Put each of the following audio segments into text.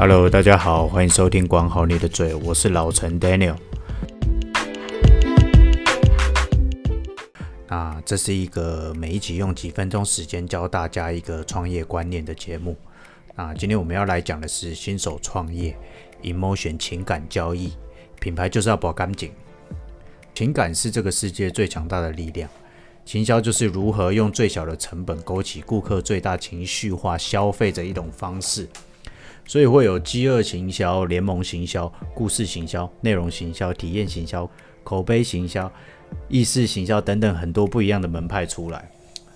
Hello，大家好，欢迎收听管好你的嘴，我是老陈 Daniel。那这是一个每一集用几分钟时间教大家一个创业观念的节目。那今天我们要来讲的是新手创业，Emotion 情感交易，品牌就是要保干净。情感是这个世界最强大的力量，行销就是如何用最小的成本勾起顾客最大情绪化消费的一种方式。所以会有饥饿行销、联盟行销、故事行销、内容行销、体验行销、口碑行销、意识行销等等很多不一样的门派出来。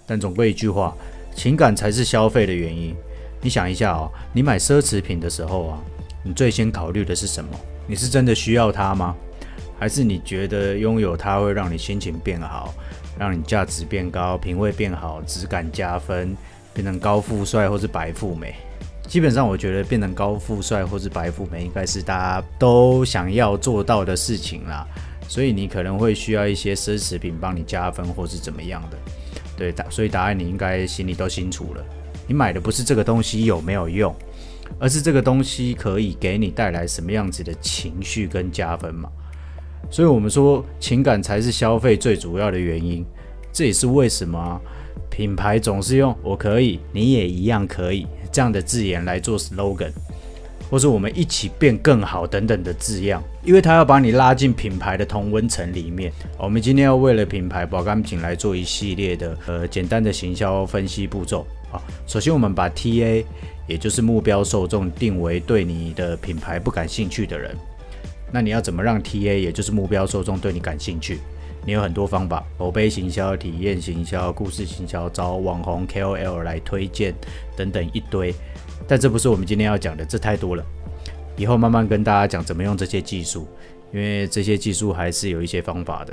但总归一句话，情感才是消费的原因。你想一下啊、哦，你买奢侈品的时候啊，你最先考虑的是什么？你是真的需要它吗？还是你觉得拥有它会让你心情变好，让你价值变高、品味变好、质感加分，变成高富帅或是白富美？基本上，我觉得变成高富帅或是白富美，应该是大家都想要做到的事情啦。所以你可能会需要一些奢侈品帮你加分，或是怎么样的。对，答，所以答案你应该心里都清楚了。你买的不是这个东西有没有用，而是这个东西可以给你带来什么样子的情绪跟加分嘛。所以我们说，情感才是消费最主要的原因。这也是为什么品牌总是用“我可以，你也一样可以”。这样的字眼来做 slogan，或是我们一起变更好等等的字样，因为它要把你拉进品牌的同温层里面。我们今天要为了品牌保干品来做一系列的呃简单的行销分析步骤啊。首先，我们把 TA 也就是目标受众定为对你的品牌不感兴趣的人。那你要怎么让 TA 也就是目标受众对你感兴趣？你有很多方法，口碑行销、体验行销、故事行销、找网红 KOL 来推荐等等一堆，但这不是我们今天要讲的，这太多了。以后慢慢跟大家讲怎么用这些技术，因为这些技术还是有一些方法的。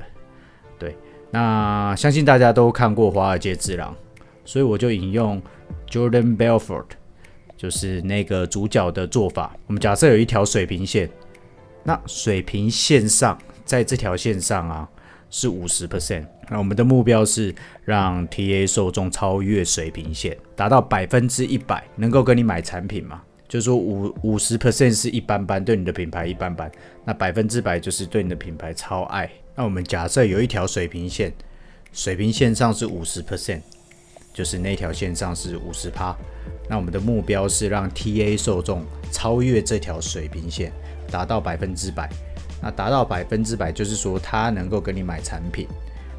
对，那相信大家都看过《华尔街之狼》，所以我就引用 Jordan Belfort，就是那个主角的做法。我们假设有一条水平线，那水平线上，在这条线上啊。是五十 percent，那我们的目标是让 TA 受众超越水平线，达到百分之一百，能够跟你买产品嘛？就是说五五十 percent 是一般般，对你的品牌一般般，那百分之百就是对你的品牌超爱。那我们假设有一条水平线，水平线上是五十 percent，就是那条线上是五十趴，那我们的目标是让 TA 受众超越这条水平线，达到百分之百。那达到百分之百，就是说他能够跟你买产品，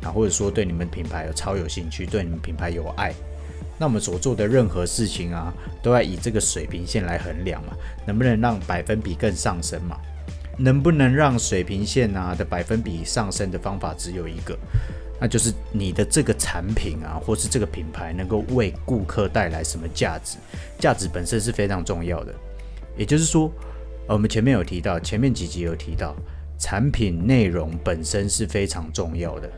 啊，或者说对你们品牌有超有兴趣，对你们品牌有爱。那我们所做的任何事情啊，都要以这个水平线来衡量嘛，能不能让百分比更上升嘛？能不能让水平线啊的百分比上升的方法只有一个，那就是你的这个产品啊，或是这个品牌能够为顾客带来什么价值？价值本身是非常重要的，也就是说。我们前面有提到，前面几集有提到，产品内容本身是非常重要的。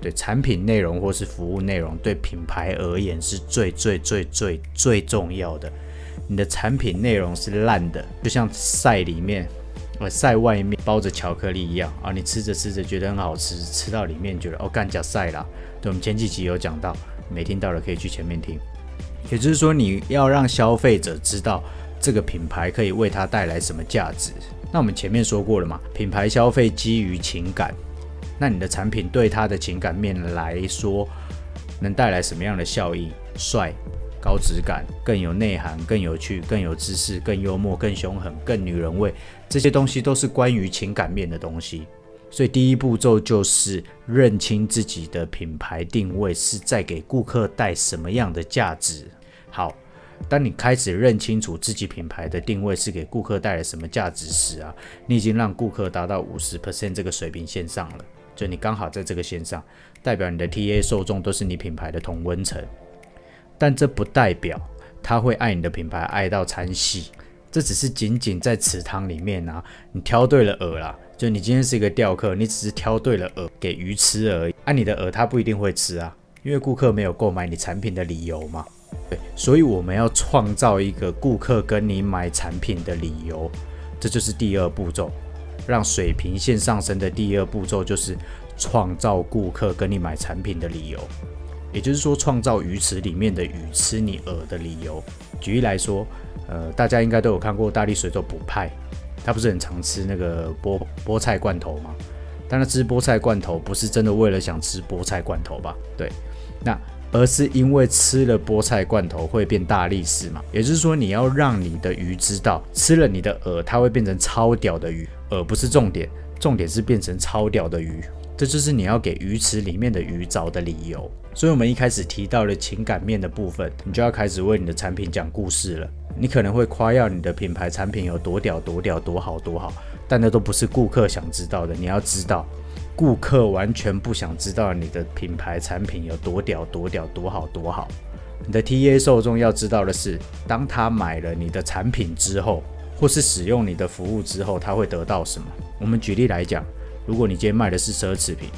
对，产品内容或是服务内容，对品牌而言是最最最最最重要的。你的产品内容是烂的，就像赛里面，呃，赛外面包着巧克力一样啊，你吃着吃着觉得很好吃，吃到里面觉得哦，干假晒啦。对，我们前几集有讲到，没听到的可以去前面听。也就是说，你要让消费者知道。这个品牌可以为他带来什么价值？那我们前面说过了嘛，品牌消费基于情感，那你的产品对他的情感面来说，能带来什么样的效益？帅、高质感、更有内涵、更有趣、更有知识、更幽默、更凶狠、更女人味，这些东西都是关于情感面的东西。所以第一步骤就是认清自己的品牌定位是在给顾客带什么样的价值。好。当你开始认清楚自己品牌的定位是给顾客带来什么价值时啊，你已经让顾客达到五十 percent 这个水平线上了，就你刚好在这个线上，代表你的 TA 受众都是你品牌的同温层。但这不代表他会爱你的品牌爱到参戏，这只是仅仅在池塘里面啊，你挑对了饵啦，就你今天是一个钓客，你只是挑对了饵给鱼吃而已，按、你的饵他不一定会吃啊，因为顾客没有购买你产品的理由嘛。对，所以我们要创造一个顾客跟你买产品的理由，这就是第二步骤。让水平线上升的第二步骤就是创造顾客跟你买产品的理由。也就是说，创造鱼池里面的鱼吃你饵的理由。举例来说，呃，大家应该都有看过大力水手补派，他不是很常吃那个菠菠菜罐头吗？但他吃菠菜罐头不是真的为了想吃菠菜罐头吧？对，那而是因为吃了菠菜罐头会变大力士嘛？也就是说，你要让你的鱼知道，吃了你的饵，它会变成超屌的鱼，而不是重点，重点是变成超屌的鱼。这就是你要给鱼池里面的鱼找的理由。所以，我们一开始提到了情感面的部分，你就要开始为你的产品讲故事了。你可能会夸耀你的品牌产品有多屌、多屌、多好、多好，但那都不是顾客想知道的。你要知道，顾客完全不想知道你的品牌产品有多屌、多屌、多好、多好。你的 TA 受众要知道的是，当他买了你的产品之后，或是使用你的服务之后，他会得到什么？我们举例来讲。如果你今天卖的是奢侈品，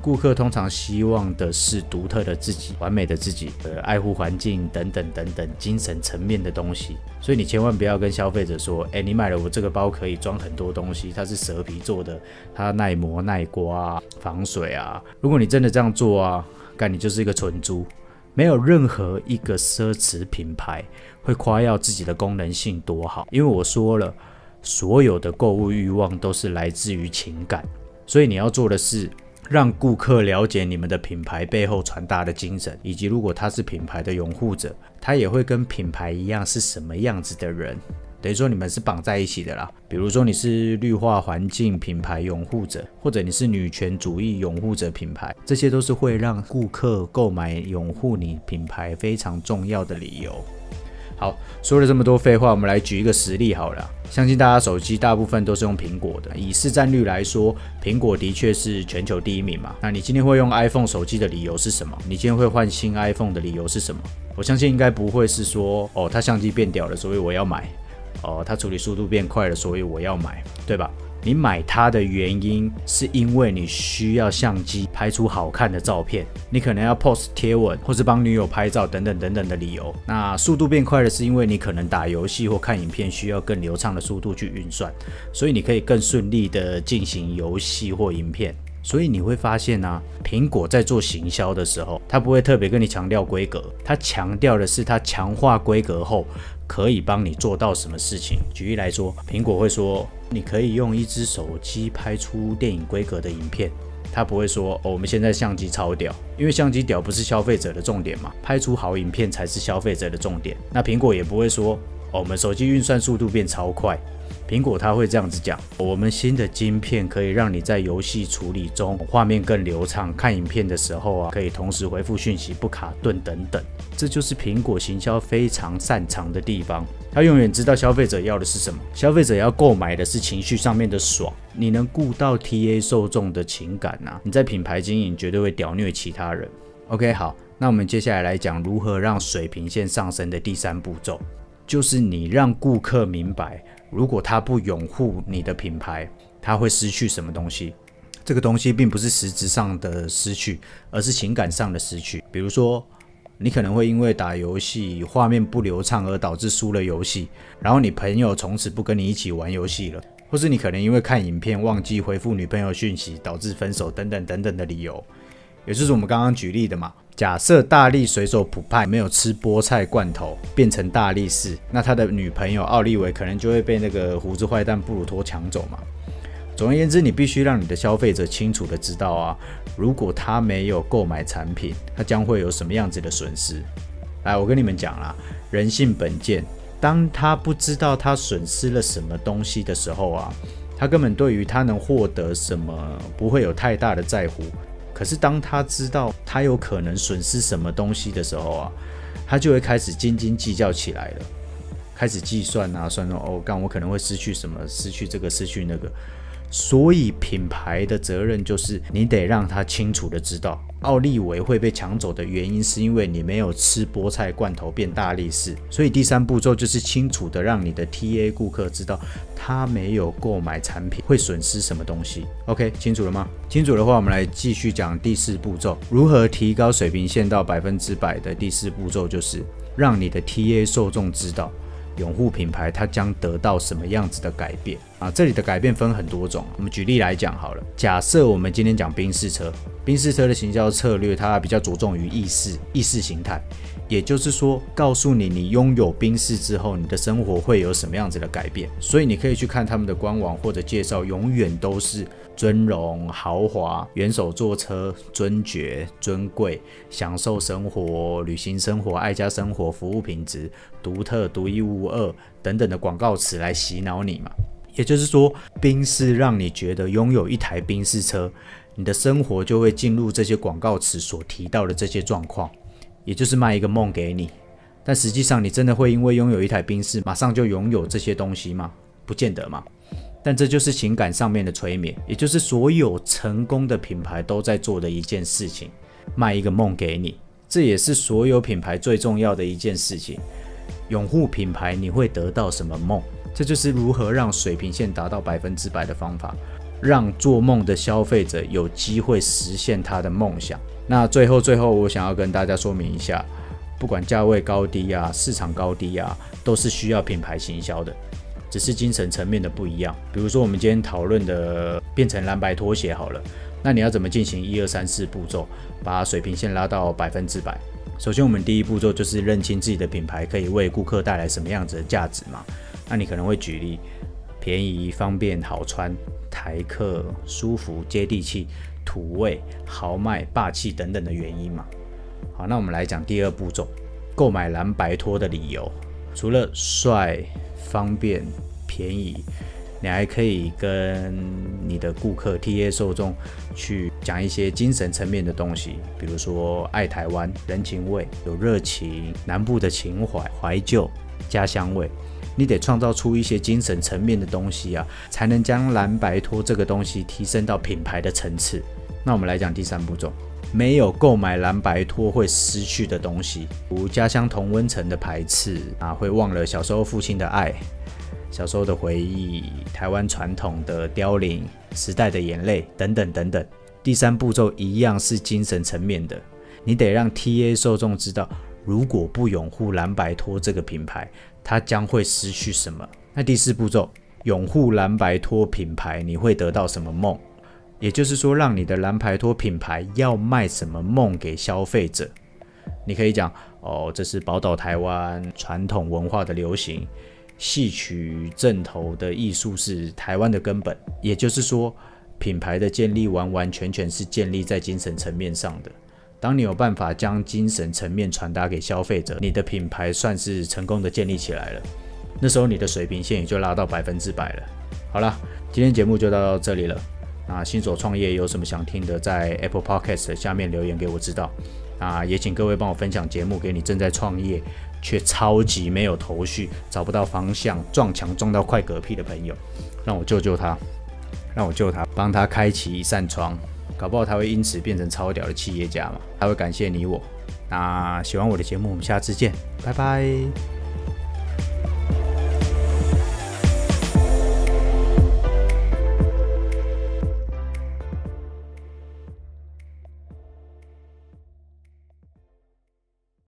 顾客通常希望的是独特的自己、完美的自己、呃，爱护环境等等等等精神层面的东西。所以你千万不要跟消费者说：“诶，你买了我这个包可以装很多东西，它是蛇皮做的，它耐磨耐刮、防水啊。”如果你真的这样做啊，干你就是一个蠢猪。没有任何一个奢侈品牌会夸耀自己的功能性多好，因为我说了，所有的购物欲望都是来自于情感。所以你要做的是让顾客了解你们的品牌背后传达的精神，以及如果他是品牌的拥护者，他也会跟品牌一样是什么样子的人。等于说你们是绑在一起的啦。比如说你是绿化环境品牌拥护者，或者你是女权主义拥护者品牌，这些都是会让顾客购买拥护你品牌非常重要的理由。好，说了这么多废话，我们来举一个实例好了。相信大家手机大部分都是用苹果的，以市占率来说，苹果的确是全球第一名嘛。那你今天会用 iPhone 手机的理由是什么？你今天会换新 iPhone 的理由是什么？我相信应该不会是说，哦，它相机变屌了，所以我要买。哦，它处理速度变快了，所以我要买，对吧？你买它的原因是因为你需要相机拍出好看的照片，你可能要 post 贴文，或是帮女友拍照等等等等的理由。那速度变快了，是因为你可能打游戏或看影片需要更流畅的速度去运算，所以你可以更顺利的进行游戏或影片。所以你会发现呢，苹果在做行销的时候，它不会特别跟你强调规格，它强调的是它强化规格后可以帮你做到什么事情。举例来说，苹果会说。你可以用一只手机拍出电影规格的影片，他不会说哦，我们现在相机超屌，因为相机屌不是消费者的重点嘛，拍出好影片才是消费者的重点。那苹果也不会说哦，我们手机运算速度变超快。苹果它会这样子讲：我们新的晶片可以让你在游戏处理中画面更流畅，看影片的时候啊，可以同时回复讯息不卡顿等等。这就是苹果行销非常擅长的地方。他永远知道消费者要的是什么，消费者要购买的是情绪上面的爽。你能顾到 TA 受众的情感啊，你在品牌经营绝对会屌虐其他人。OK，好，那我们接下来来讲如何让水平线上升的第三步骤，就是你让顾客明白。如果他不拥护你的品牌，他会失去什么东西？这个东西并不是实质上的失去，而是情感上的失去。比如说，你可能会因为打游戏画面不流畅而导致输了游戏，然后你朋友从此不跟你一起玩游戏了，或是你可能因为看影片忘记回复女朋友讯息，导致分手等等等等的理由。也就是我们刚刚举例的嘛。假设大力水手普派没有吃菠菜罐头变成大力士，那他的女朋友奥利维可能就会被那个胡子坏蛋布鲁托抢走嘛。总而言之，你必须让你的消费者清楚的知道啊，如果他没有购买产品，他将会有什么样子的损失。来，我跟你们讲啦，人性本贱，当他不知道他损失了什么东西的时候啊，他根本对于他能获得什么不会有太大的在乎。可是当他知道他有可能损失什么东西的时候啊，他就会开始斤斤计较起来了，开始计算啊，算说哦，干我可能会失去什么，失去这个，失去那个。所以品牌的责任就是你得让他清楚的知道，奥利维会被抢走的原因是因为你没有吃菠菜罐头变大力士。所以第三步骤就是清楚的让你的 TA 顾客知道，他没有购买产品会损失什么东西。OK，清楚了吗？清楚的话，我们来继续讲第四步骤，如何提高水平线到百分之百的第四步骤就是让你的 TA 受众知道，拥护品牌它将得到什么样子的改变。啊，这里的改变分很多种。我们举例来讲好了，假设我们今天讲宾士车，宾士车的行销策略，它比较着重于意识、意识形态，也就是说，告诉你你拥有宾士之后，你的生活会有什么样子的改变。所以你可以去看他们的官网或者介绍，永远都是尊荣、豪华、元首坐车、尊爵、尊贵、享受生活、旅行生活、爱家生活、服务品质、独特、独一无二等等的广告词来洗脑你嘛。也就是说，宾士让你觉得拥有一台宾士车，你的生活就会进入这些广告词所提到的这些状况，也就是卖一个梦给你。但实际上，你真的会因为拥有一台宾士，马上就拥有这些东西吗？不见得嘛。但这就是情感上面的催眠，也就是所有成功的品牌都在做的一件事情，卖一个梦给你。这也是所有品牌最重要的一件事情。拥护品牌，你会得到什么梦？这就是如何让水平线达到百分之百的方法，让做梦的消费者有机会实现他的梦想。那最后最后，我想要跟大家说明一下，不管价位高低啊，市场高低啊，都是需要品牌行销的，只是精神层面的不一样。比如说我们今天讨论的变成蓝白拖鞋好了，那你要怎么进行一二三四步骤，把水平线拉到百分之百？首先，我们第一步骤就是认清自己的品牌可以为顾客带来什么样子的价值嘛。那你可能会举例，便宜、方便、好穿、台客、舒服、接地气、土味、豪迈、霸气等等的原因嘛。好，那我们来讲第二步骤，购买蓝白拖的理由。除了帅、方便、便宜，你还可以跟你的顾客 TA 受众去讲一些精神层面的东西，比如说爱台湾、人情味、有热情、南部的情怀、怀旧、家乡味。你得创造出一些精神层面的东西啊，才能将蓝白拖这个东西提升到品牌的层次。那我们来讲第三步骤，没有购买蓝白拖会失去的东西，如家乡同温层的排斥啊，会忘了小时候父亲的爱，小时候的回忆，台湾传统的凋零，时代的眼泪等等等等。第三步骤一样是精神层面的，你得让 TA 受众知道，如果不拥护蓝白拖这个品牌。它将会失去什么？那第四步骤，拥护蓝白拖品牌，你会得到什么梦？也就是说，让你的蓝白拖品牌要卖什么梦给消费者？你可以讲哦，这是宝岛台湾传统文化的流行，戏曲阵头的艺术是台湾的根本。也就是说，品牌的建立完完全全是建立在精神层面上的。当你有办法将精神层面传达给消费者，你的品牌算是成功的建立起来了。那时候你的水平线也就拉到百分之百了。好了，今天节目就到这里了。那新手创业有什么想听的，在 Apple Podcast 下面留言给我知道。啊，也请各位帮我分享节目给你正在创业却超级没有头绪、找不到方向、撞墙撞到快嗝屁的朋友，让我救救他，让我救他，帮他开启一扇窗。搞不好他会因此变成超屌的企业家嘛？他会感谢你我。那喜欢我的节目，我们下次见，拜拜。